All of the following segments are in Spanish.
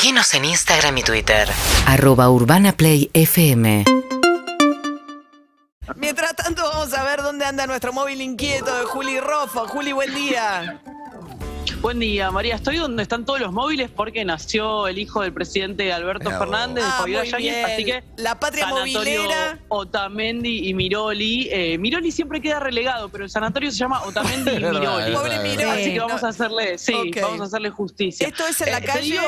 Seguinos en Instagram y Twitter. arroba urbanaplayfm Mientras tanto, vamos a ver dónde anda nuestro móvil inquieto de Juli Rofo. Juli, buen día. Buen día, María. Estoy donde están todos los móviles porque nació el hijo del presidente Alberto Fernández, de Ah, Fabiola muy Yáñez, así que La patria sanatorio movilera. Otamendi y Miroli. Eh, Miroli siempre queda relegado, pero el sanatorio se llama Otamendi y Miroli. Pobre. Así que vamos a hacerle, sí, vamos a hacerle justicia. ¿Esto es en la Eh, calle?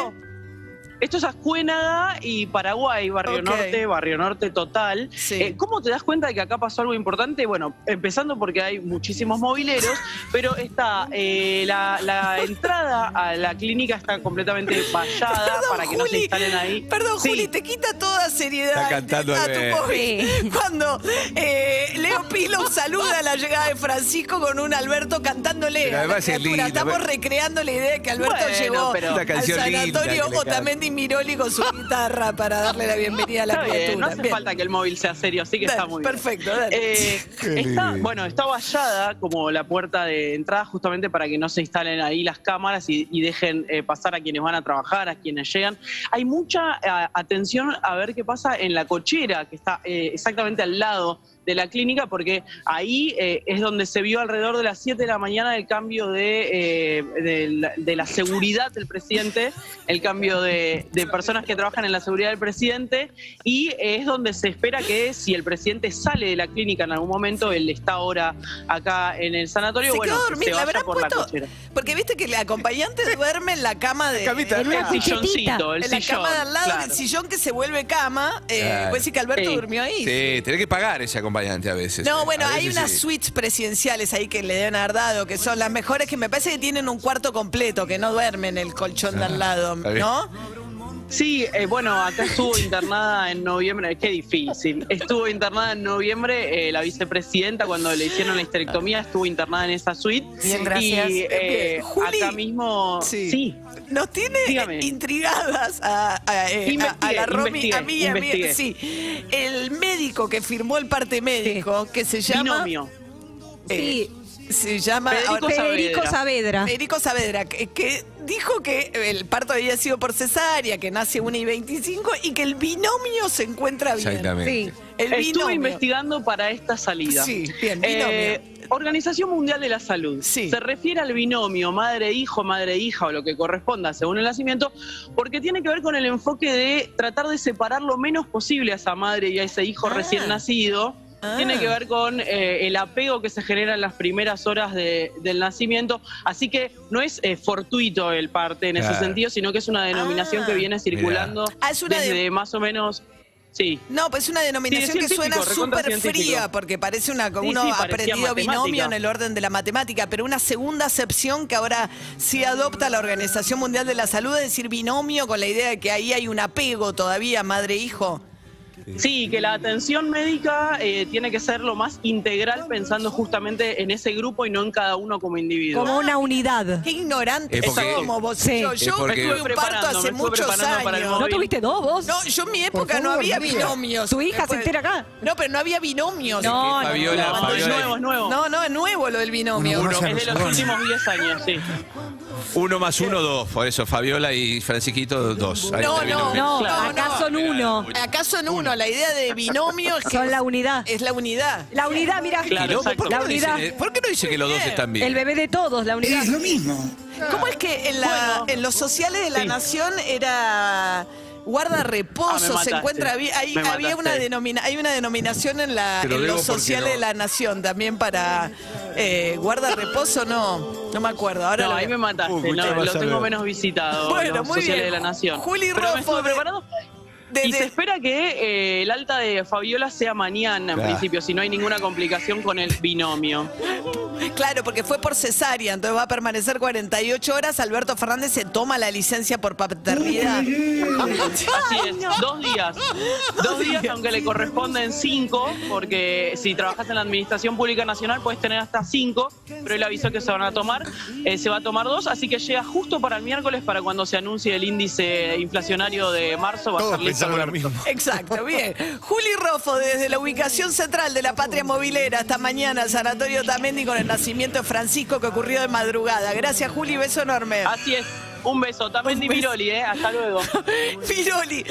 Esto es Ascuénaga y Paraguay, Barrio. Norte, Barrio Norte total. Sí. Eh, ¿Cómo te das cuenta de que acá pasó algo importante? Bueno, empezando porque hay muchísimos mobileros, pero está eh, la, la entrada a la clínica está completamente vallada Perdón, para que no se instalen ahí. Perdón, Sí. Juli, te quita toda seriedad Está cantando a tu móvil. Cuando eh, Leo Pilo saluda la llegada de Francisco con un Alberto cantándole. Pero a la además es lindo, Estamos pero- recreando la idea de que Alberto Bueno, llegó pero- al canción linda sanatorio Otamendi Miroli con su guitarra para darle la bienvenida a la bien, criatura. no hace Bien. falta que el móvil sea serio, así que Dale, está muy bien. perfecto, dale. Eh, está, bueno, está vallada como la puerta de entrada justamente para que no se instalen ahí las cámaras y, y dejen eh, pasar a quienes van a trabajar, a quienes llegan. Hay mucha eh, atención a ver qué pasa en la cochera, que está eh, exactamente al lado de la clínica, porque ahí eh, es donde se vio alrededor de las 7 de la mañana el cambio de, eh, de, la, de la seguridad del presidente, el cambio de, de personas que trabajan en la seguridad del presidente, y es donde se espera que si el presidente sale de la clínica en algún momento, él está ahora acá en el sanatorio, Se bueno, dormir, se la vaya por la cochera. Porque viste que el acompañante duerme en la cama de. camita. en El silloncito, el en la sillón. cama de al lado, claro. el sillón que se vuelve cama. Eh, Claro. Puede decir que Alberto Sí. durmió ahí. Sí, tenés que pagar ese acompañante a veces. No, eh. bueno, hay unas sí. suites presidenciales ahí que le deben haber dado, que son las mejores, que me parece que tienen un cuarto completo, que no duermen en el colchón de al lado, está bien. ¿no? Sí, eh, bueno, acá estuvo internada en noviembre, qué difícil. Estuvo internada en noviembre eh, la vicepresidenta cuando le hicieron la histerectomía, estuvo internada en esa suite. Bien, gracias. Y eh, Bien. Juli. acá mismo, Sí. sí. Nos tiene Dígame. intrigadas a, a, eh, a- a la Romy, a mí y a mí. Sí. El médico que firmó el parte médico, que se llama. Binomio. eh, se llama. Federico ahora- Federico Saavedra. Federico Saavedra, que, que dijo que el parto había sido por cesárea, que nace 1 y 25 y que el binomio se encuentra bien. Exactamente. Sí. El Estuve binomio. investigando para esta salida. Sí, bien, binomio. Eh, Organización Mundial de la Salud. Sí. Se refiere al binomio madre-hijo, madre-hija o lo que corresponda según el nacimiento, porque tiene que ver con el enfoque de tratar de separar lo menos posible a esa madre y a ese hijo Ah. recién nacido. Ah. Tiene que ver con eh, el apego que se genera en las primeras horas de- del nacimiento. Así que no es eh, fortuito el parte en ese sentido, sino que es una denominación Ah. que viene circulando Ah, es una de- desde más o menos. Sí. No, pues es una denominación Sí, que suena súper fría, porque parece una. Sí, uno sí, ha aprendido binomio en el orden de la matemática, pero una segunda acepción que ahora sí adopta la Organización Mundial de la Salud, es decir, binomio con la idea de que ahí hay un apego todavía madre-hijo. Sí, que la atención médica eh, tiene que ser lo más integral pensando justamente en ese grupo y no en cada uno como individuo. Como una unidad. Qué ignorante Es porque- somos vos. Sí. Yo, Es yo porque- tuve un parto hace muchos años. ¿No tuviste dos vos? No, yo en mi época no había binomios. ¿Tu hija se Después- entera acá? No, pero no había binomios. No, no, Fabiola, No, Fabiola. es nuevo, es nuevo. No, no, es nuevo lo del binomio. Uno- es de los últimos 10 años, sí. Uno más uno, dos. Por eso, Fabiola y Francisquito, dos. Ahí No, está el no, binomio. No, acá no. son uno. ¿Acaso en uno? La idea de binomio es que Son la unidad. es la unidad. La unidad, mira. Claro, Quilombo, ¿por, qué La no unidad. dice, ¿Por qué no dice que los dos están bien? El bebé de todos, la unidad. ¿Cómo es que en, la, Bueno. en los sociales de la Sí. nación era guarda Ah, reposo? se encuentra bien. Hay, había una denomina, hay una denominación en, la, lo en no. de la nación también para eh, guarda reposo, no, no me acuerdo. Ahora No, lo ahí me mataste, Uh, no, lo tengo menos visitado. Bueno, muy sociales bien. de la Nación. Juli Pero me Roffo estuve de- Y se espera que eh, el alta de Fabiola sea mañana, en principio, si no hay ninguna complicación con el binomio. Claro, porque fue por cesárea, entonces va a permanecer 48 horas. Alberto Fernández se toma la licencia por paternidad. Así es, dos días. Dos días, aunque le corresponden cinco, porque si trabajas en la Administración Pública Nacional puedes tener hasta cinco, pero él avisó que se van a tomar, eh, se va a tomar dos, así que llega justo para el miércoles para cuando se anuncie el índice inflacionario de marzo, va a estar listo. Pensamos lo Alberto. mismo. Exacto, bien. Juli Rofo, desde la ubicación central de la patria movilera, esta mañana, el Sanatorio Tamendi con el nacimiento de Francisco que ocurrió de madrugada. Gracias, Juli, beso enorme. Así es. Un beso. También Un di beso. Miroli, ¿eh? Hasta luego. Miroli.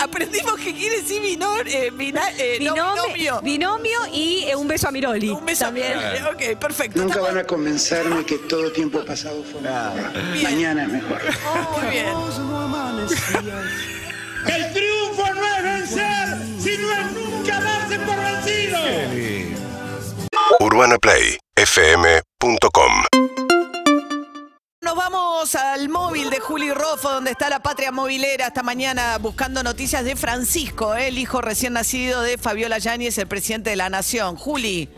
Aprendimos que quiere decir eh, eh, no, Binomio, binomio. y eh, un beso a Miroli. Un beso también. también. Ok, perfecto. Nunca van a convencerme que todo tiempo pasado fue mejor. Mañana es mejor. Muy bien. El triunfo no es vencer, sino es nunca darse por vencido. UrbanaPlayFM.com Nos vamos al móvil de Juli Rofo, donde está la patria movilera esta mañana buscando noticias de Francisco, eh, el hijo recién nacido de Fabiola Yáñez, el presidente de la Nación. Juli.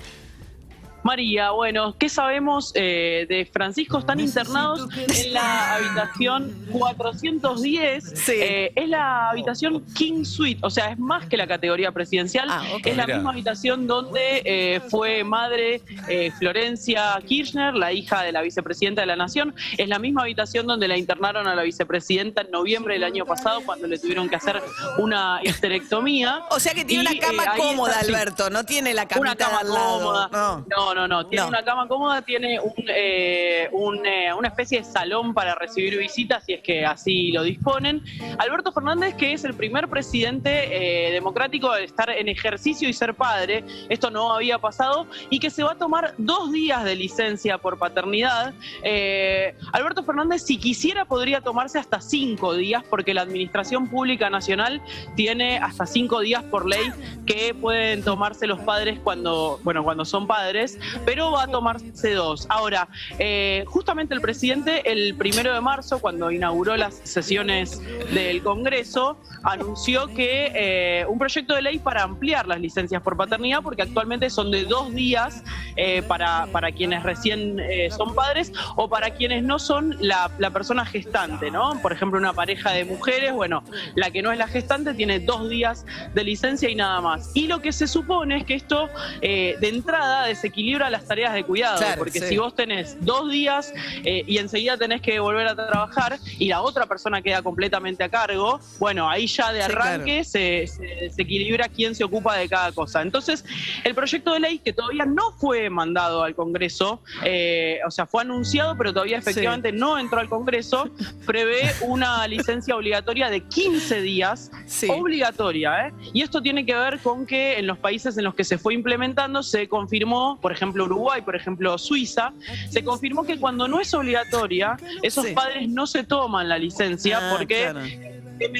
María, bueno, ¿qué sabemos eh, de Francisco? Están internados en la habitación 410. Sí. Eh, es la habitación King Suite, o sea, es más que la categoría presidencial. Ah, ok. Es la Mira. misma habitación donde eh, fue madre eh, Florencia Kirchner, la hija de la vicepresidenta de la Nación. Es la misma habitación donde la internaron a la vicepresidenta en noviembre del año pasado, cuando le tuvieron que hacer una histerectomía. O sea que tiene Y, una cama eh, cómoda, está. Alberto, no tiene la camita Una cama de al lado. cómoda. No. No, no, no. Tiene No. una cama cómoda, tiene un, eh, un, eh, una especie de salón para recibir visitas, si es que así lo disponen. Alberto Fernández, que es el primer presidente eh, democrático de estar en ejercicio y ser padre, esto no había pasado, y que se va a tomar dos días de licencia por paternidad. Eh, Alberto Fernández, si quisiera, podría tomarse hasta cinco días, porque la Administración Pública Nacional tiene hasta cinco días por ley que pueden tomarse los padres cuando, bueno, cuando son padres, pero va a tomarse dos. Ahora, eh, justamente el presidente, el primero de marzo, cuando inauguró las sesiones del Congreso, anunció que eh, un proyecto de ley para ampliar las licencias por paternidad, porque actualmente son de dos días eh, para, para quienes recién son padres o para quienes no son la, persona gestante, ¿no? Por ejemplo, una pareja de mujeres, bueno, la que no es la gestante tiene dos días de licencia y nada más. Y lo que se supone es que esto de entrada desequilibra las tareas de cuidado, Claro, porque sí. si vos tenés dos días eh, y enseguida tenés que volver a trabajar y la otra persona queda completamente a cargo, bueno, ahí ya de Sí, arranque se, se desequilibra quién se ocupa de cada cosa. Entonces, el proyecto de ley que todavía no fue mandado al Congreso, eh, o sea, fue anunciado, pero todavía efectivamente no entró al Congreso, prevé una licencia obligatoria de 15 días obligatoria, ¿eh? Y esto tiene que ver con que en los países en los que se fue implementando se confirmó, por ejemplo Uruguay, por ejemplo Suiza, se confirmó que cuando no es obligatoria, esos Sí. padres no se toman la licencia Ah, porque claro.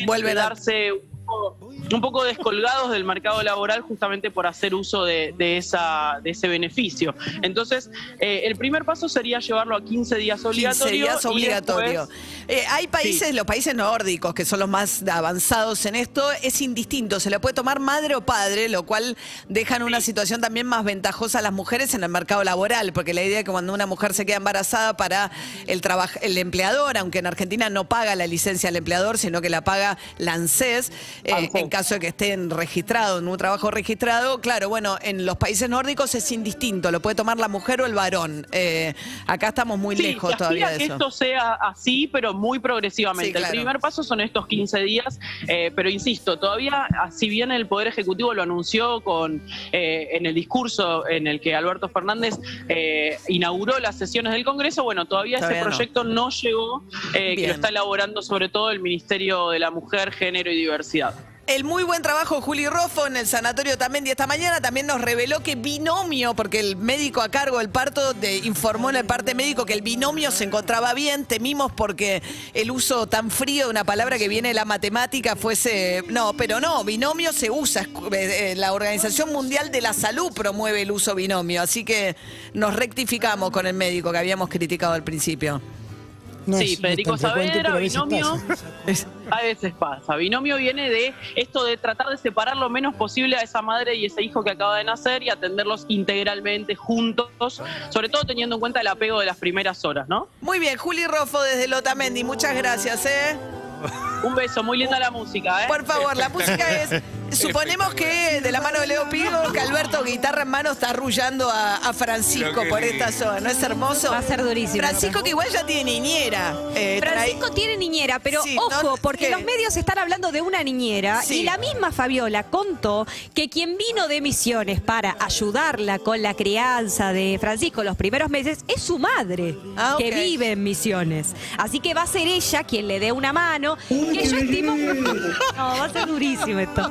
Vuelven a- quedarse un poco, un poco descolgados del mercado laboral justamente por hacer uso de, de esa, de ese beneficio. Entonces, eh, el primer paso sería llevarlo a 15 días 15 obligatorios. días obligatorio. Eh, hay países, Sí. los países nórdicos, que son los más avanzados en esto, es indistinto. Se le puede tomar madre o padre, lo cual deja en una situación también más ventajosa a las mujeres en el mercado laboral, porque la idea es que cuando una mujer se queda embarazada para el, el empleador, aunque en Argentina no paga la licencia al empleador, sino que la paga la ANSES, eh, en caso de que estén registrados, en un trabajo registrado, claro, bueno, en los países nórdicos es indistinto, lo puede tomar la mujer o el varón. Eh, acá estamos muy Sí, lejos todavía de que eso. esto sea así, pero muy progresivamente. Sí, claro. El primer paso son estos 15 días, eh, pero insisto, todavía, ah, si bien el Poder Ejecutivo lo anunció con eh, en el discurso en el que Alberto Fernández eh, inauguró las sesiones del Congreso, bueno, todavía, Todavía ese no. proyecto no, llegó, eh, que lo está elaborando sobre todo el Ministerio de la Mujer, Género y Diversidad. El muy buen trabajo Juli Roffo en el sanatorio también. De esta mañana también nos reveló que binomio, porque el médico a cargo del parto de- informó en el parte médico que el binomio se encontraba bien, temimos porque el uso tan frío de una palabra que viene de la matemática fuese... No, pero no, binomio se usa, eh, eh, la Organización Mundial de la Salud promueve el uso binomio, así que nos rectificamos con el médico que habíamos criticado al principio. Sí, Federico Saavedra, binomio. A veces pasa. Binomio viene de esto de tratar de separar lo menos posible a esa madre y ese hijo que acaba de nacer y atenderlos integralmente juntos, sobre todo teniendo en cuenta el apego de las primeras horas, ¿no? Muy bien, Juli Roffo desde Lotamendi, muchas gracias, ¿eh? Un beso, muy linda la música, ¿eh? Por favor, la música es. Suponemos que de la mano de Leo Pigo, que Alberto, guitarra en mano, está arrullando a, a Francisco por esta zona. ¿No es hermoso? Va a ser durísimo. Francisco, que igual ya tiene niñera. eh, trae- Francisco tiene niñera, pero Sí, ojo, no, porque ¿qué? los medios están hablando de una niñera Sí. y la misma Fabiola contó que quien vino de Misiones para ayudarla con la crianza de Francisco los primeros meses es su madre, Ah, que vive en Misiones. Así que va a ser ella quien le dé una mano, que yo estimo... No, va a ser durísimo esto.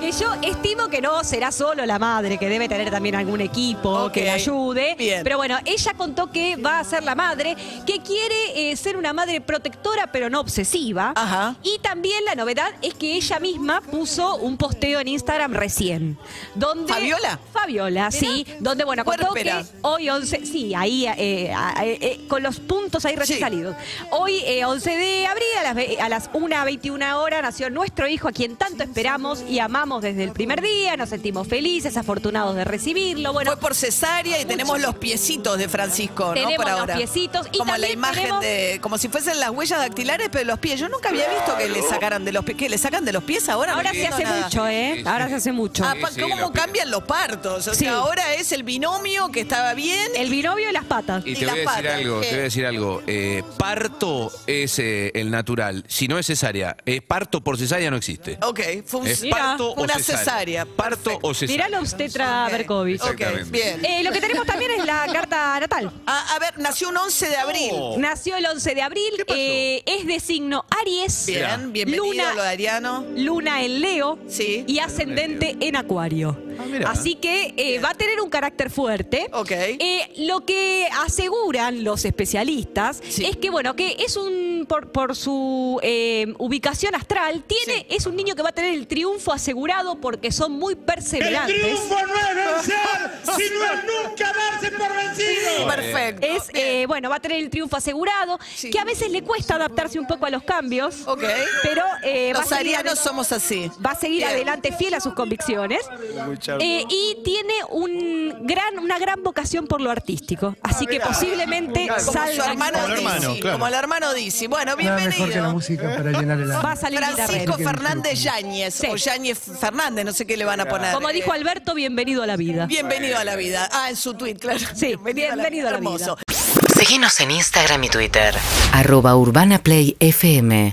Que yo estimo que no será solo la madre, que debe tener también algún equipo que la ayude. bien. Pero bueno, ella contó que va a ser la madre, que quiere eh, ser una madre protectora pero no obsesiva. Ajá. Y también la novedad es que ella misma puso un posteo en Instagram recién. Donde, ¿Fabiola? Fabiola, sí. Donde, bueno, contó que Puérpera. hoy 11, sí, ahí eh, eh, con los puntos ahí recién Sí. salidos. Hoy, eh, 11 de abril, a las, ve- a las 1.21 horas, nació nuestro hijo, a quien tanto esperamos y amamos desde el primer día. Nos sentimos felices, afortunados de recibirlo. Bueno, Fue por cesárea y tenemos los piecitos de Francisco, ¿no? Tenemos Por los ahora. piecitos y como la imagen tenemos- de. Como si fuesen las huellas dactilares, pero de los pies. Yo nunca había visto que le sacaran de los pies. ¿Qué? ¿Le sacan de los pies ahora? No ahora se entiendo hace nada. mucho, ¿eh? Ahora se hace mucho. Ah, Sí, ¿Cómo los cambian los partos? O Sí. sea, ahora es el binomio que estaba bien. El binomio y las patas. Y Y te las voy a decir patas, algo, te voy a decir algo. Eh, parto es eh, el natural. Si no es cesárea, eh, parto por cesárea no existe. Ok, fue un- Es Mira, parto o una cesárea. cesárea. Parto Perfecto. o cesárea. Mirá la obstetra Ok, Berkovich. Ok, Exactamente. bien. Eh, lo que tenemos también es la carta natal. Ah, a ver, nació un 11 de abril. Oh. Nació el 11 de abril, ¿Qué pasó? eh, es de signo Aries. Bien, bienvenido Luna, lo de Ariano. Luna en Leo Sí. y ascendente en Acuario. Ah. Así que eh, va a tener un carácter fuerte. Ok. Eh, lo que aseguran los especialistas Sí. es que, bueno, que es un, por, por su eh, ubicación astral, tiene, es un niño que va a tener el triunfo asegurado porque son muy El perseverantes. triunfo no es vencer, sino es nunca darse por vencido. Perfecto. Es, eh, bueno, va a tener el triunfo asegurado, Sí. que a veces le cuesta adaptarse un poco a los cambios, Ok. pero eh, va, a Los seguir somos así. va a seguir Bien. adelante fiel a sus convicciones Eh, y tiene un gran, una gran vocación por lo artístico, así que posiblemente Como su salga hermano Como el hermano, claro. como el hermano Dizzy. Bueno, Nada mejor que la bienvenido. música para llenar el va a salir Francisco. Fernández Yáñez Sí. o Yáñez Fernández, no sé qué le van a poner. Como dijo Eh, Alberto, bienvenido a la vida. Bienvenido a la vida. Ah, en su tweet, claro. Sí, bienvenido a la vida. Hermoso. Seguinos en Instagram y Twitter. arroba urbanaplayfm